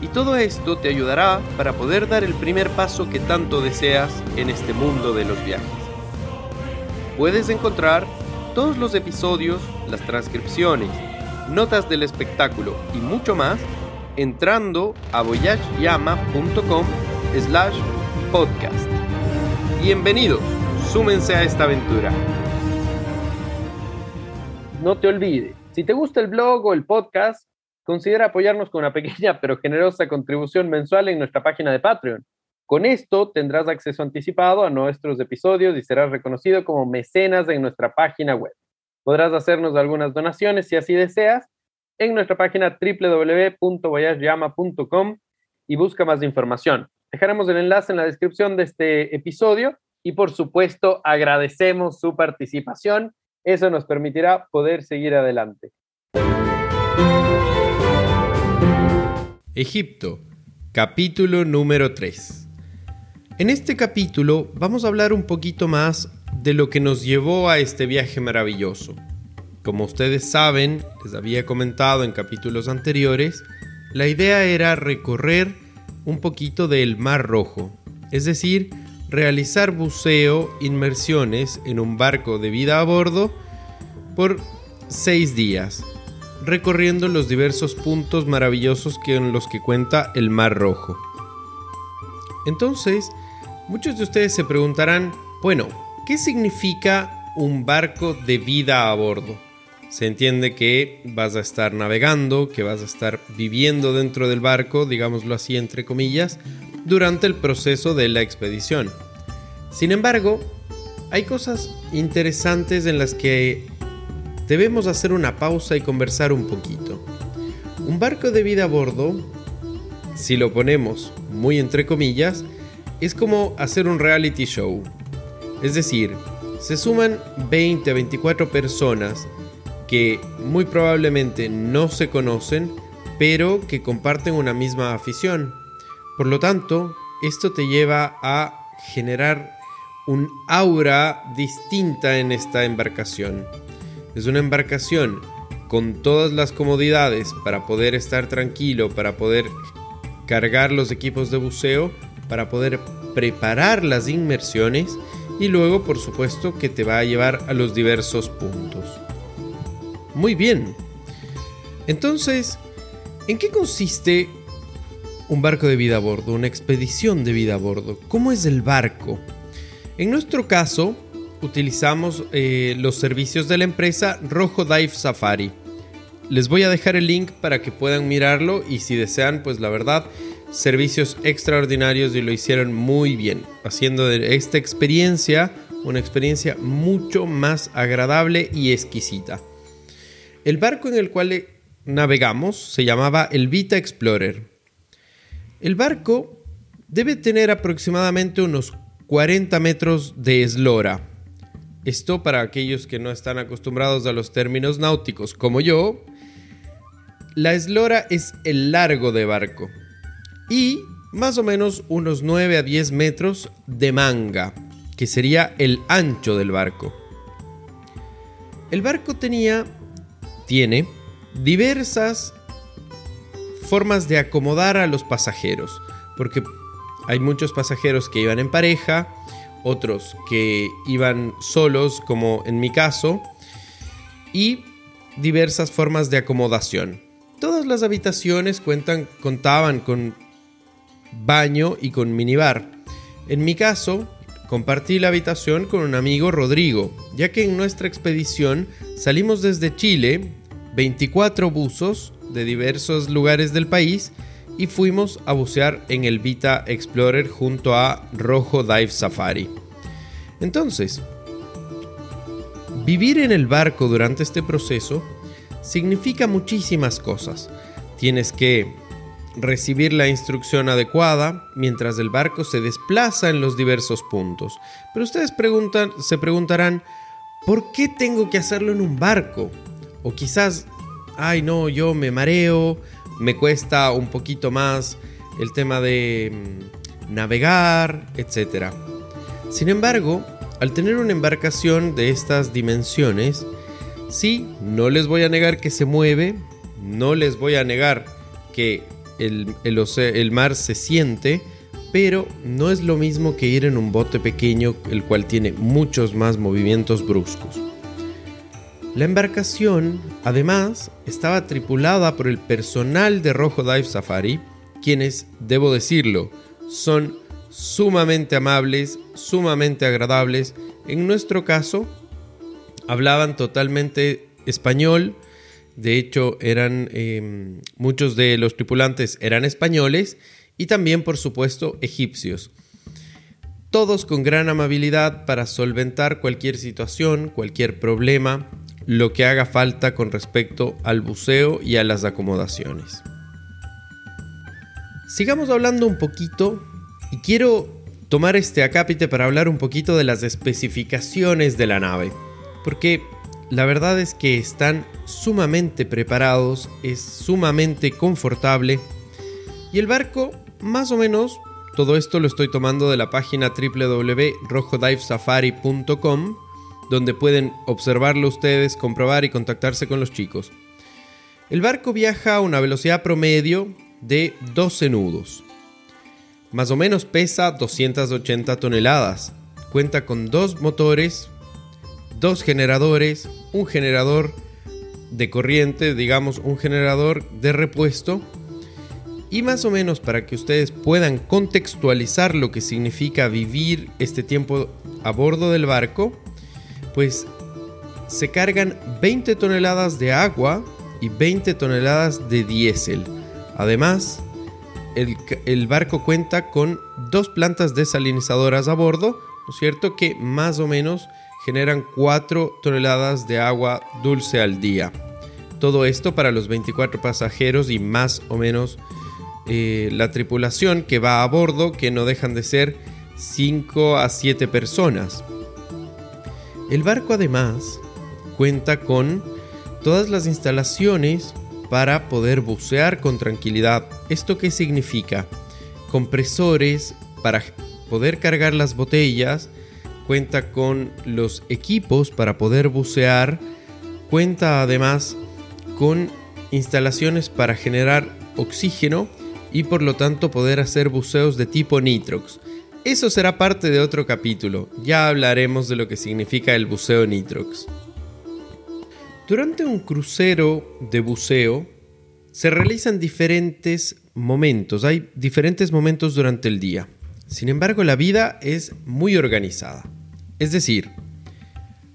y todo esto te ayudará para poder dar el primer paso que tanto deseas en este mundo de los viajes. Puedes encontrar todos los episodios, las transcripciones, notas del espectáculo y mucho más entrando a voyageyama.com slash podcast. Bienvenidos, súmense a esta aventura. No te olvides, si te gusta el blog o el podcast, considera apoyarnos con una pequeña pero generosa contribución mensual en nuestra página de Patreon. Con esto tendrás acceso anticipado a nuestros episodios y serás reconocido como mecenas en nuestra página web. Podrás hacernos algunas donaciones si así deseas en nuestra página www.voyageyama.com y busca más información. Dejaremos el enlace en la descripción de este episodio y por supuesto agradecemos su participación. Eso nos permitirá poder seguir adelante. Egipto, capítulo número 3. En este capítulo vamos a hablar un poquito más de lo que nos llevó a este viaje maravilloso. Como ustedes saben, les había comentado en capítulos anteriores, la idea era recorrer un poquito del Mar Rojo, es decir, realizar buceo, inmersiones en un barco de vida a bordo por seis días recorriendo los diversos puntos maravillosos que en los que cuenta el Mar Rojo. Entonces, muchos de ustedes se preguntarán, bueno, ¿qué significa un barco de vida a bordo? Se entiende que vas a estar navegando, que vas a estar viviendo dentro del barco, digámoslo así entre comillas, durante el proceso de la expedición. Sin embargo, hay cosas interesantes en las que debemos hacer una pausa y conversar un poquito. Un barco de vida a bordo, si lo ponemos muy entre comillas, es como hacer un reality show. Es decir, se suman 20 a 24 personas que muy probablemente no se conocen, pero que comparten una misma afición. Por lo tanto, esto te lleva a generar un aura distinta en esta embarcación. Es una embarcación con todas las comodidades para poder estar tranquilo, para poder cargar los equipos de buceo, para poder preparar las inmersiones y luego por supuesto que te va a llevar a los diversos puntos. Muy bien. Entonces, ¿en qué consiste un barco de vida a bordo, una expedición de vida a bordo? ¿Cómo es el barco? En nuestro caso, utilizamos eh, los servicios de la empresa Rojo Dive Safari. Les voy a dejar el link para que puedan mirarlo y si desean, pues la verdad, servicios extraordinarios y lo hicieron muy bien, haciendo de esta experiencia una experiencia mucho más agradable y exquisita. El barco en el cual navegamos se llamaba el Vita Explorer. El barco debe tener aproximadamente unos 40 metros de eslora, esto para aquellos que no están acostumbrados a los términos náuticos como yo, la eslora es el largo de barco y más o menos unos 9 a 10 metros de manga, que sería el ancho del barco. El barco tenía, tiene, diversas formas de acomodar a los pasajeros, porque hay muchos pasajeros que iban en pareja, otros que iban solos, como en mi caso, y diversas formas de acomodación. Todas las habitaciones cuentan, contaban con baño y con minibar. En mi caso, compartí la habitación con un amigo Rodrigo, ya que en nuestra expedición salimos desde Chile, 24 buzos de diversos lugares del país, y fuimos a bucear en el Vita Explorer junto a Rojo Dive Safari. Entonces, vivir en el barco durante este proceso significa muchísimas cosas. Tienes que recibir la instrucción adecuada mientras el barco se desplaza en los diversos puntos. Pero ustedes preguntan, se preguntarán, ¿por qué tengo que hacerlo en un barco? O quizás, ay no, yo me mareo, me cuesta un poquito más el tema de mm, navegar, etc. Sin embargo, al tener una embarcación de estas dimensiones, sí, no les voy a negar que se mueve, no les voy a negar que el, el, mar se siente, pero no es lo mismo que ir en un bote pequeño, el cual tiene muchos más movimientos bruscos. La embarcación, además, estaba tripulada por el personal de Rojo Dive Safari, quienes, debo decirlo, son sumamente amables, sumamente agradables. En nuestro caso, hablaban totalmente español, de hecho, eran em, muchos de los tripulantes eran españoles y también, por supuesto, egipcios. Todos con gran amabilidad para solventar cualquier situación, cualquier problema, lo que haga falta con respecto al buceo y a las acomodaciones. Sigamos hablando un poquito y quiero tomar este acápite para hablar un poquito de las especificaciones de la nave, porque la verdad es que están sumamente preparados, es sumamente confortable y el barco más o menos, todo esto lo estoy tomando de la página www.rojodivesafari.com donde pueden observarlo ustedes, comprobar y contactarse con los chicos. El barco viaja a una velocidad promedio de 12 nudos. Más o menos pesa 280 toneladas. Cuenta con dos motores dos generadores, un generador de corriente, digamos un generador de repuesto. Y más o menos para que ustedes puedan contextualizar lo que significa vivir este tiempo a bordo del barco, pues se cargan 20 toneladas de agua y 20 toneladas de diésel. Además, el, barco cuenta con dos plantas desalinizadoras a bordo, ¿no es cierto? Que más o menos generan 4 toneladas de agua dulce al día. Todo esto para los 24 pasajeros y más o menos eh, la tripulación que va a bordo, que no dejan de ser 5 a 7 personas. El barco además cuenta con todas las instalaciones para poder bucear con tranquilidad. ¿Esto qué significa? Compresores para poder cargar las botellas, cuenta con los equipos para poder bucear, cuenta además con instalaciones para generar oxígeno y por lo tanto poder hacer buceos de tipo nitrox. Eso será parte de otro capítulo, ya hablaremos de lo que significa el buceo nitrox. Durante un crucero de buceo se realizan diferentes momentos, hay diferentes momentos durante el día. Sin embargo, la vida es muy organizada. Es decir,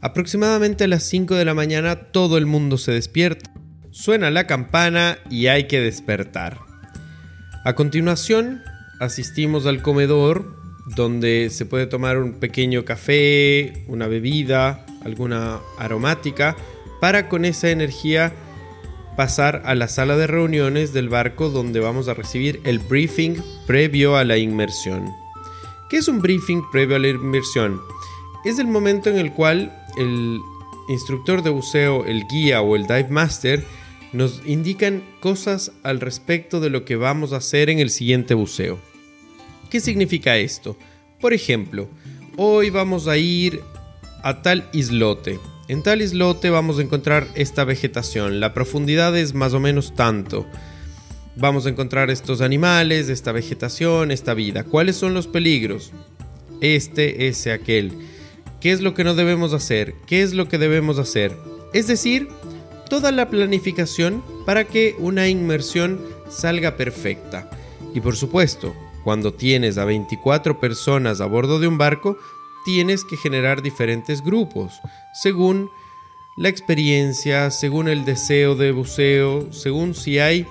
aproximadamente a las 5 de la mañana todo el mundo se despierta, suena la campana y hay que despertar. A continuación, asistimos al comedor donde se puede tomar un pequeño café, una bebida, alguna aromática, para con esa energía pasar a la sala de reuniones del barco donde vamos a recibir el briefing previo a la inmersión. ¿Qué es un briefing previo a la inmersión? Es el momento en el cual el instructor de buceo, el guía o el dive master nos indican cosas al respecto de lo que vamos a hacer en el siguiente buceo. ¿Qué significa esto? Por ejemplo, hoy vamos a ir a tal islote en tal islote vamos a encontrar esta vegetación. La profundidad es más o menos tanto. Vamos a encontrar estos animales, esta vegetación, esta vida. ¿Cuáles son los peligros? Este, ese, aquel. ¿Qué es lo que no debemos hacer? ¿Qué es lo que debemos hacer? Es decir, toda la planificación para que una inmersión salga perfecta. Y por supuesto, cuando tienes a 24 personas a bordo de un barco, tienes que generar diferentes grupos, según la experiencia, según el deseo de buceo, según si hay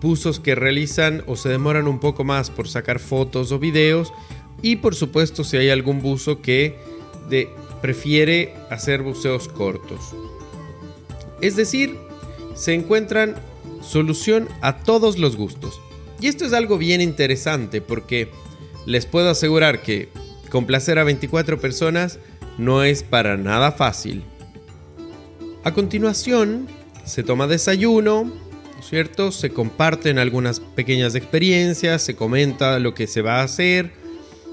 buzos que realizan o se demoran un poco más por sacar fotos o videos y por supuesto si hay algún buzo que prefiere hacer buceos cortos. Es decir, se encuentran solución a todos los gustos. Y esto es algo bien interesante porque les puedo asegurar que complacer a 24 personas no es para nada fácil. A continuación, se toma desayuno, ¿cierto? Se comparten algunas pequeñas experiencias, se comenta lo que se va a hacer,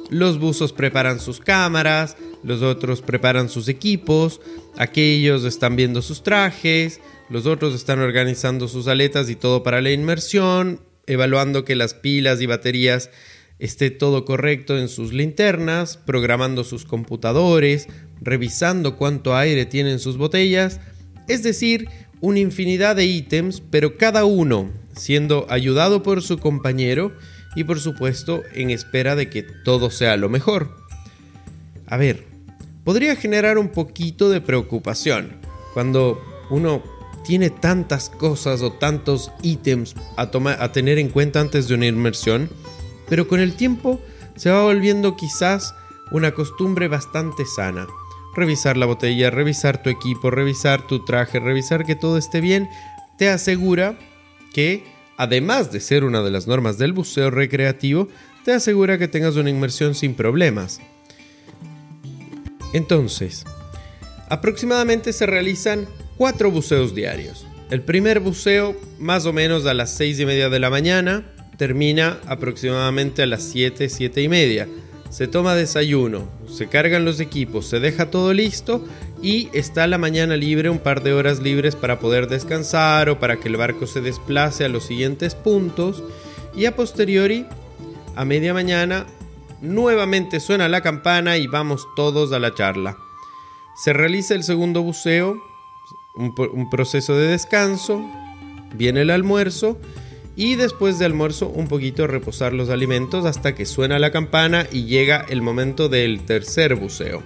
los buzos preparan sus cámaras, los otros preparan sus equipos, aquellos están viendo sus trajes, los otros están organizando sus aletas y todo para la inmersión, evaluando que las pilas y baterías esté todo correcto en sus linternas, programando sus computadores, revisando cuánto aire tienen sus botellas, es decir, una infinidad de ítems, pero cada uno siendo ayudado por su compañero y por supuesto en espera de que todo sea lo mejor. A ver, podría generar un poquito de preocupación cuando uno tiene tantas cosas o tantos ítems a, a tener en cuenta antes de una inmersión, pero con el tiempo se va volviendo quizás una costumbre bastante sana. Revisar la botella, revisar tu equipo, revisar tu traje, revisar que todo esté bien, te asegura que, además de ser una de las normas del buceo recreativo, te asegura que tengas una inmersión sin problemas. Entonces, aproximadamente se realizan cuatro buceos diarios. El primer buceo más o menos a las seis y media de la mañana, termina aproximadamente a las 7, 7 y media. Se toma desayuno, se cargan los equipos, se deja todo listo y está la mañana libre, un par de horas libres para poder descansar o para que el barco se desplace a los siguientes puntos. Y a posteriori, a media mañana, nuevamente suena la campana y vamos todos a la charla. Se realiza el segundo buceo, un, proceso de descanso, viene el almuerzo y después de almuerzo un poquito reposar los alimentos hasta que suena la campana y llega el momento del tercer buceo.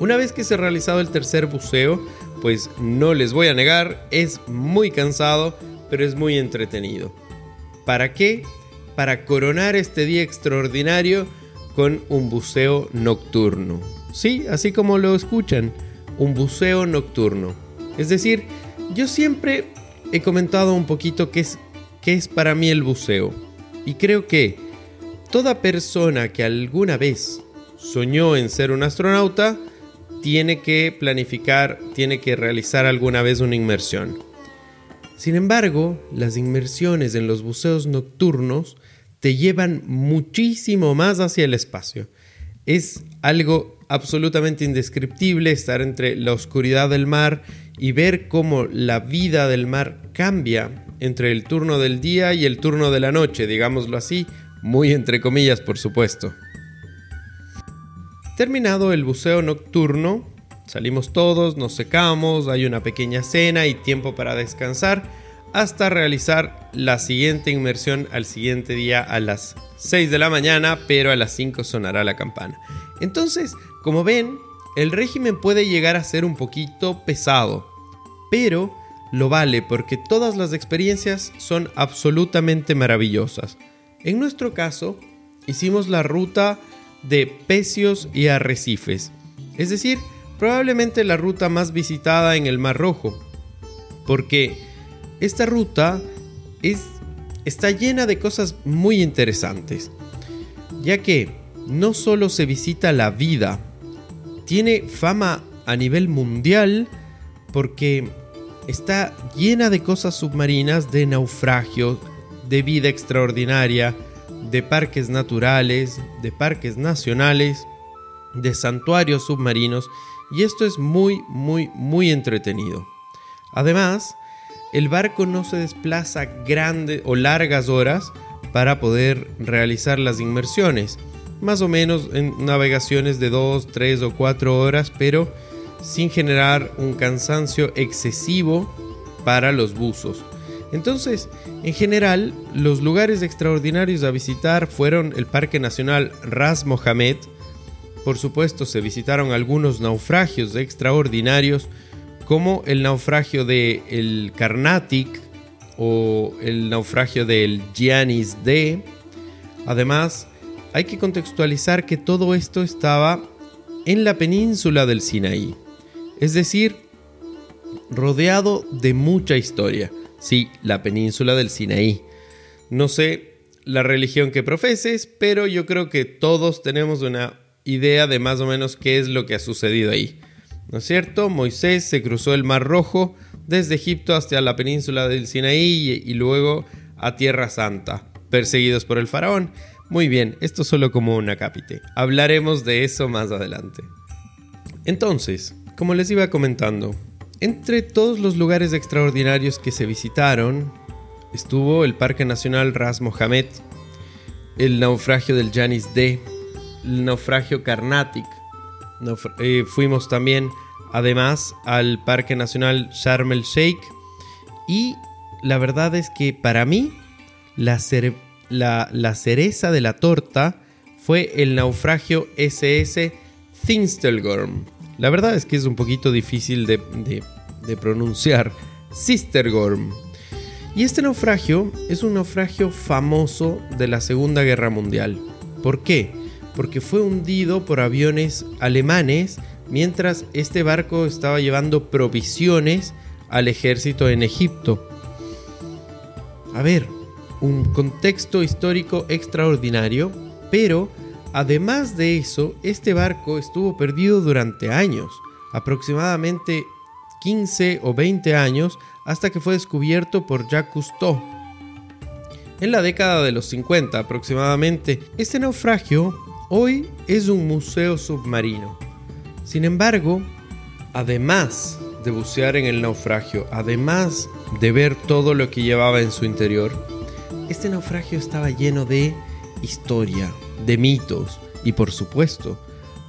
Una vez que se ha realizado el tercer buceo, pues no les voy a negar, es muy cansado, pero es muy entretenido. ¿Para qué? Para coronar este día extraordinario con un buceo nocturno. Sí, así como lo escuchan, un buceo nocturno. Es decir, yo siempre he comentado un poquito que es qué es para mí el buceo. Y creo que toda persona que alguna vez soñó en ser un astronauta tiene que planificar, tiene que realizar alguna vez una inmersión. Sin embargo, las inmersiones en los buceos nocturnos te llevan muchísimo más hacia el espacio. Es algo absolutamente indescriptible estar entre la oscuridad del mar y ver cómo la vida del mar cambia entre el turno del día y el turno de la noche, digámoslo así, muy entre comillas por supuesto. Terminado el buceo nocturno, salimos todos, nos secamos, hay una pequeña cena y tiempo para descansar hasta realizar la siguiente inmersión al siguiente día a las 6 de la mañana, pero a las 5 sonará la campana. Entonces, como ven, el régimen puede llegar a ser un poquito pesado, pero lo vale porque todas las experiencias son absolutamente maravillosas. En nuestro caso, hicimos la ruta de Pecios y Arrecifes, es decir, probablemente la ruta más visitada en el Mar Rojo, porque esta ruta es, está llena de cosas muy interesantes, ya que no solo se visita la vida, tiene fama a nivel mundial porque está llena de cosas submarinas, de naufragios, de vida extraordinaria, de parques naturales, de parques nacionales, de santuarios submarinos y esto es muy, muy, muy entretenido. Además, el barco no se desplaza grandes o largas horas para poder realizar las inmersiones, más o menos en navegaciones de 2, 3 o 4 horas, pero sin generar un cansancio excesivo para los buzos. Entonces, en general, los lugares extraordinarios a visitar fueron el Parque Nacional Ras Mohammed, por supuesto se visitaron algunos naufragios extraordinarios como el naufragio de el Carnatic o el naufragio del Giannis D. Además, hay que contextualizar que todo esto estaba en la península del Sinaí es decir, rodeado de mucha historia. Sí, la península del Sinaí, No sé la religión que profeses, pero yo creo que todos tenemos una idea de más o menos qué es lo que ha sucedido ahí. ¿No es cierto? Moisés se cruzó el Mar Rojo desde Egipto hasta la península del Sinaí y luego a Tierra Santa, perseguidos por el faraón. Muy bien, esto solo como un acápite. Hablaremos de eso más adelante. Entonces, como les iba comentando, entre todos los lugares extraordinarios que se visitaron, estuvo el Parque Nacional Ras Mohammed, el naufragio del Janis D, el naufragio Karnatic. Eh, fuimos también, además, al Parque Nacional Sharm el Sheikh. Y la verdad es que para mí, la, la, cereza de la torta fue el naufragio SS Thinstelgorm. La verdad es que es un poquito difícil de, de pronunciar. Sistergorm. Y este naufragio es un naufragio famoso de la Segunda Guerra Mundial. ¿Por qué? Porque fue hundido por aviones alemanes mientras este barco estaba llevando provisiones al ejército en Egipto. A ver, un contexto histórico extraordinario, pero además de eso, este barco estuvo perdido durante años, aproximadamente 15 o 20 años, hasta que fue descubierto por Jacques Cousteau. En la década de los 50 aproximadamente, este naufragio hoy es un museo submarino. Sin embargo, además de bucear en el naufragio, además de ver todo lo que llevaba en su interior, este naufragio estaba lleno de historia, de mitos y por supuesto,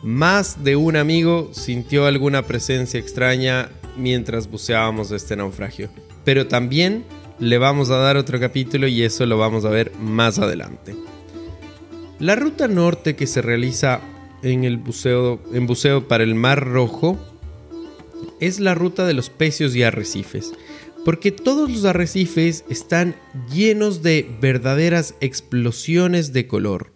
más de un amigo sintió alguna presencia extraña mientras buceábamos este naufragio. Pero también le vamos a dar otro capítulo y eso lo vamos a ver más adelante. La ruta norte que se realiza en el buceo, en buceo para el Mar Rojo es la ruta de los pecios y arrecifes, porque todos los arrecifes están llenos de verdaderas explosiones de color.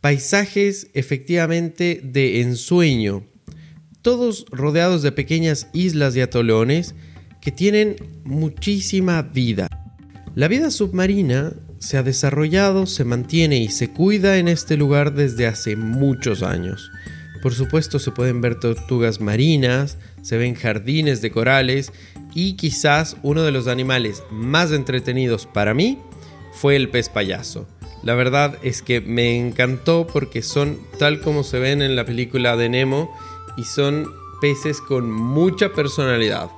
Paisajes efectivamente de ensueño, todos rodeados de pequeñas islas y atolones que tienen muchísima vida. La vida submarina se ha desarrollado, se mantiene y se cuida en este lugar desde hace muchos años. Por supuesto se pueden ver tortugas marinas, se ven jardines de corales y quizás uno de los animales más entretenidos para mí fue el pez payaso. La verdad es que me encantó porque son tal como se ven en la película de Nemo y son peces con mucha personalidad.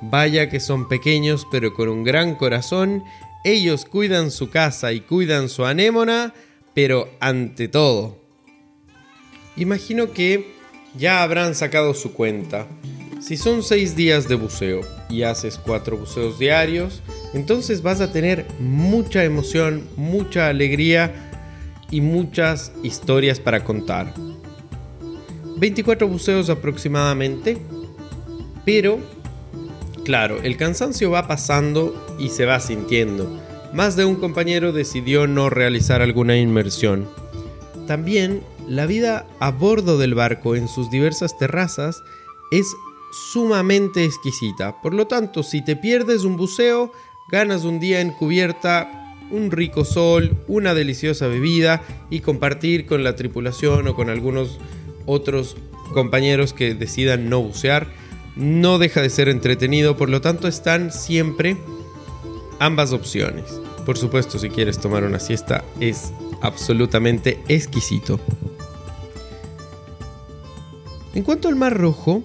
Vaya que son pequeños pero con un gran corazón. Ellos cuidan su casa y cuidan su anémona, pero ante todo. Imagino que ya habrán sacado su cuenta. Si son seis días de buceo y haces cuatro buceos diarios, entonces vas a tener mucha emoción, mucha alegría y muchas historias para contar. 24 buceos aproximadamente, pero claro, el cansancio va pasando y se va sintiendo. Más de un compañero decidió no realizar alguna inmersión. También la vida a bordo del barco en sus diversas terrazas es sumamente exquisita. Por lo tanto, si te pierdes un buceo, ganas un día en cubierta, un rico sol, una deliciosa bebida y compartir con la tripulación o con algunos otros compañeros que decidan no bucear. No deja de ser entretenido, por lo tanto están siempre ambas opciones. Por supuesto, si quieres tomar una siesta es absolutamente exquisito. En cuanto al Mar Rojo,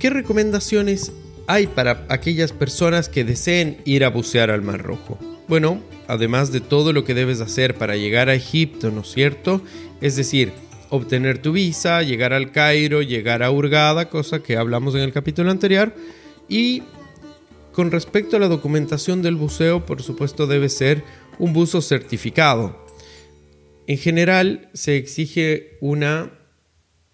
¿qué recomendaciones hay para aquellas personas que deseen ir a bucear al Mar Rojo? Bueno, además de todo lo que debes hacer para llegar a Egipto, ¿no es cierto? Es decir, obtener tu visa, llegar al Cairo, llegar a Hurgada, cosa que hablamos en el capítulo anterior. Y con respecto a la documentación del buceo, por supuesto debe ser un buzo certificado. En general se exige una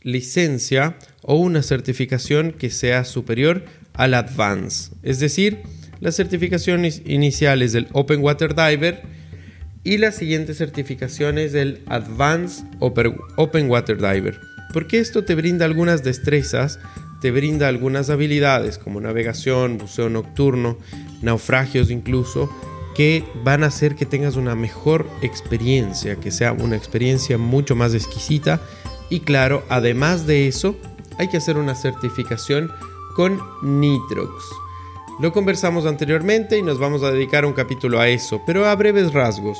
licencia o una certificación que sea superior al Advance, es decir, las certificaciones iniciales del Open Water Diver y las siguientes certificaciones del Advanced Open Water Diver. Porque esto te brinda algunas destrezas, te brinda algunas habilidades como navegación, buceo nocturno, naufragios incluso, que van a hacer que tengas una mejor experiencia, que sea una experiencia mucho más exquisita. Y claro, además de eso, hay que hacer una certificación con Nitrox. Lo conversamos anteriormente y nos vamos a dedicar un capítulo a eso, pero a breves rasgos.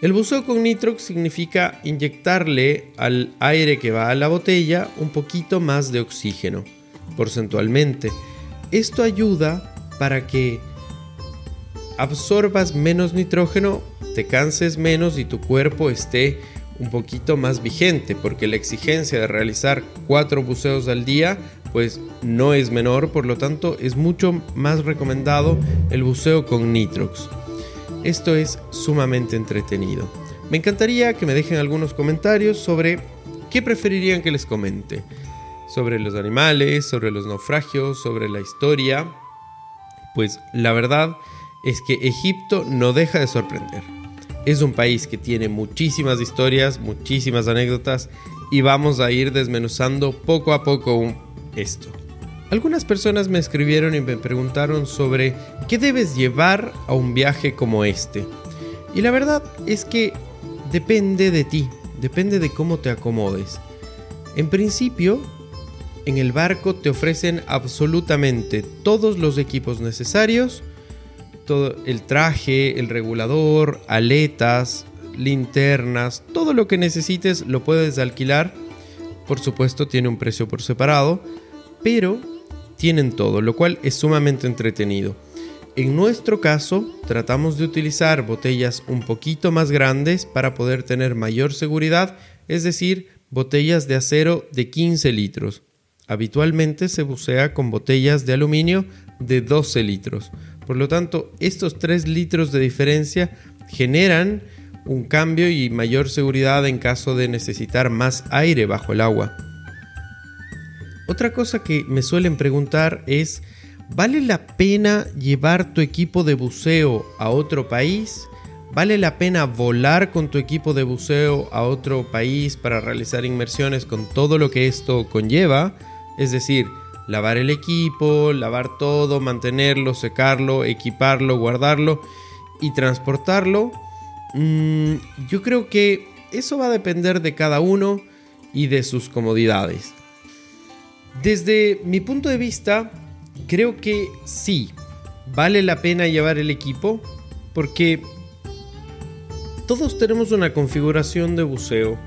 El buceo con Nitrox significa inyectarle al aire que va a la botella un poquito más de oxígeno, porcentualmente. Esto ayuda para que absorbas menos nitrógeno, te canses menos y tu cuerpo esté un poquito más vigente, porque la exigencia de realizar cuatro buceos al día pues no es menor, por lo tanto es mucho más recomendado el buceo con nitrox. Esto es sumamente entretenido. Me encantaría que me dejen algunos comentarios sobre qué preferirían que les comente. Sobre los animales, sobre los naufragios, sobre la historia. Pues la verdad es que Egipto no deja de sorprender. Es un país que tiene muchísimas historias, muchísimas anécdotas y vamos a ir desmenuzando poco a poco esto. Algunas personas me escribieron y me preguntaron sobre qué debes llevar a un viaje como este. Y la verdad es que depende de ti, depende de cómo te acomodes. En principio, en el barco te ofrecen absolutamente todos los equipos necesarios el traje, el regulador, aletas, linternas, todo lo que necesites lo puedes alquilar. Por supuesto tiene un precio por separado, pero tienen todo, lo cual es sumamente entretenido. En nuestro caso, tratamos de utilizar botellas un poquito más grandes para poder tener mayor seguridad, es decir, botellas de acero de 15 litros. Habitualmente se bucea con botellas de aluminio de 12 litros. Por lo tanto, estos 3 litros de diferencia generan un cambio y mayor seguridad en caso de necesitar más aire bajo el agua. Otra cosa que me suelen preguntar es, ¿vale la pena llevar tu equipo de buceo a otro país? ¿Vale la pena volar con tu equipo de buceo a otro país para realizar inmersiones con todo lo que esto conlleva? Es decir, lavar el equipo, lavar todo, mantenerlo, secarlo, equiparlo, guardarlo y transportarlo. Mm, yo creo que eso va a depender de cada uno y de sus comodidades. Desde mi punto de vista, creo que sí, vale la pena llevar el equipo porque todos tenemos una configuración de buceo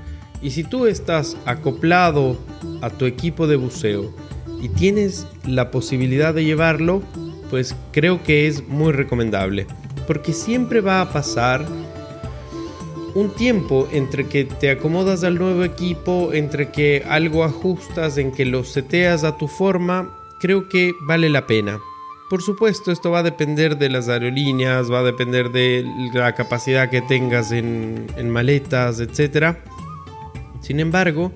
y si tú estás acoplado a tu equipo de buceo y tienes la posibilidad de llevarlo, pues creo que es muy recomendable. Porque siempre va a pasar un tiempo entre que te acomodas al nuevo equipo, entre que algo ajustas, en que lo seteas a tu forma, creo que vale la pena. Por supuesto, esto va a depender de las aerolíneas, va a depender de la capacidad que tengas en, en maletas, etc. Sin embargo,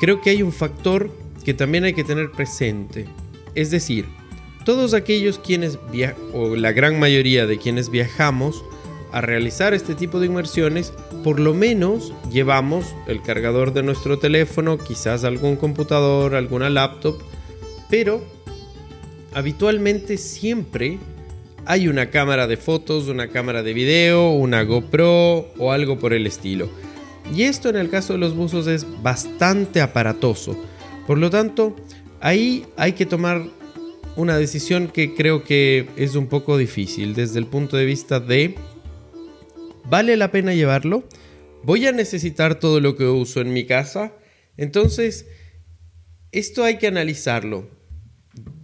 creo que hay un factor que también hay que tener presente. Es decir, todos aquellos quienes o la gran mayoría de quienes viajamos a realizar este tipo de inmersiones, por lo menos llevamos el cargador de nuestro teléfono, quizás algún computador, alguna laptop, pero habitualmente siempre hay una cámara de fotos, una cámara de video, una GoPro o algo por el estilo. Y esto en el caso de los buzos es bastante aparatoso por lo tanto, ahí hay que tomar una decisión que creo que es un poco difícil desde el punto de vista de, ¿vale la pena llevarlo? ¿Voy a necesitar todo lo que uso en mi casa? Entonces, esto hay que analizarlo.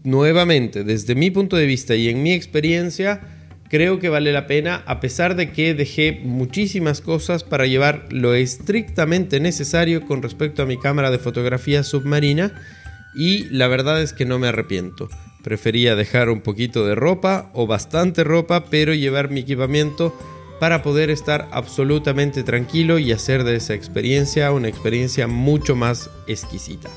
Nuevamente, desde mi punto de vista y en mi experiencia, creo que vale la pena, a pesar de que dejé muchísimas cosas para llevar lo estrictamente necesario con respecto a mi cámara de fotografía submarina y la verdad es que no me arrepiento. Prefería dejar un poquito de ropa o bastante ropa, pero llevar mi equipamiento para poder estar absolutamente tranquilo y hacer de esa experiencia una experiencia mucho más exquisita.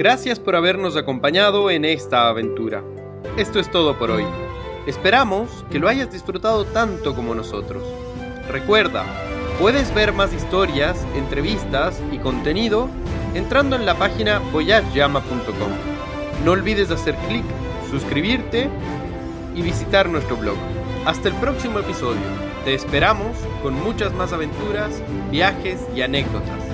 Gracias por habernos acompañado en esta aventura. Esto es todo por hoy. Esperamos que lo hayas disfrutado tanto como nosotros. Recuerda, Puedes ver más historias, entrevistas y contenido entrando en la página voyageyama.com. No olvides hacer clic, suscribirte y visitar nuestro blog. Hasta el próximo episodio. Te esperamos con muchas más aventuras, viajes y anécdotas.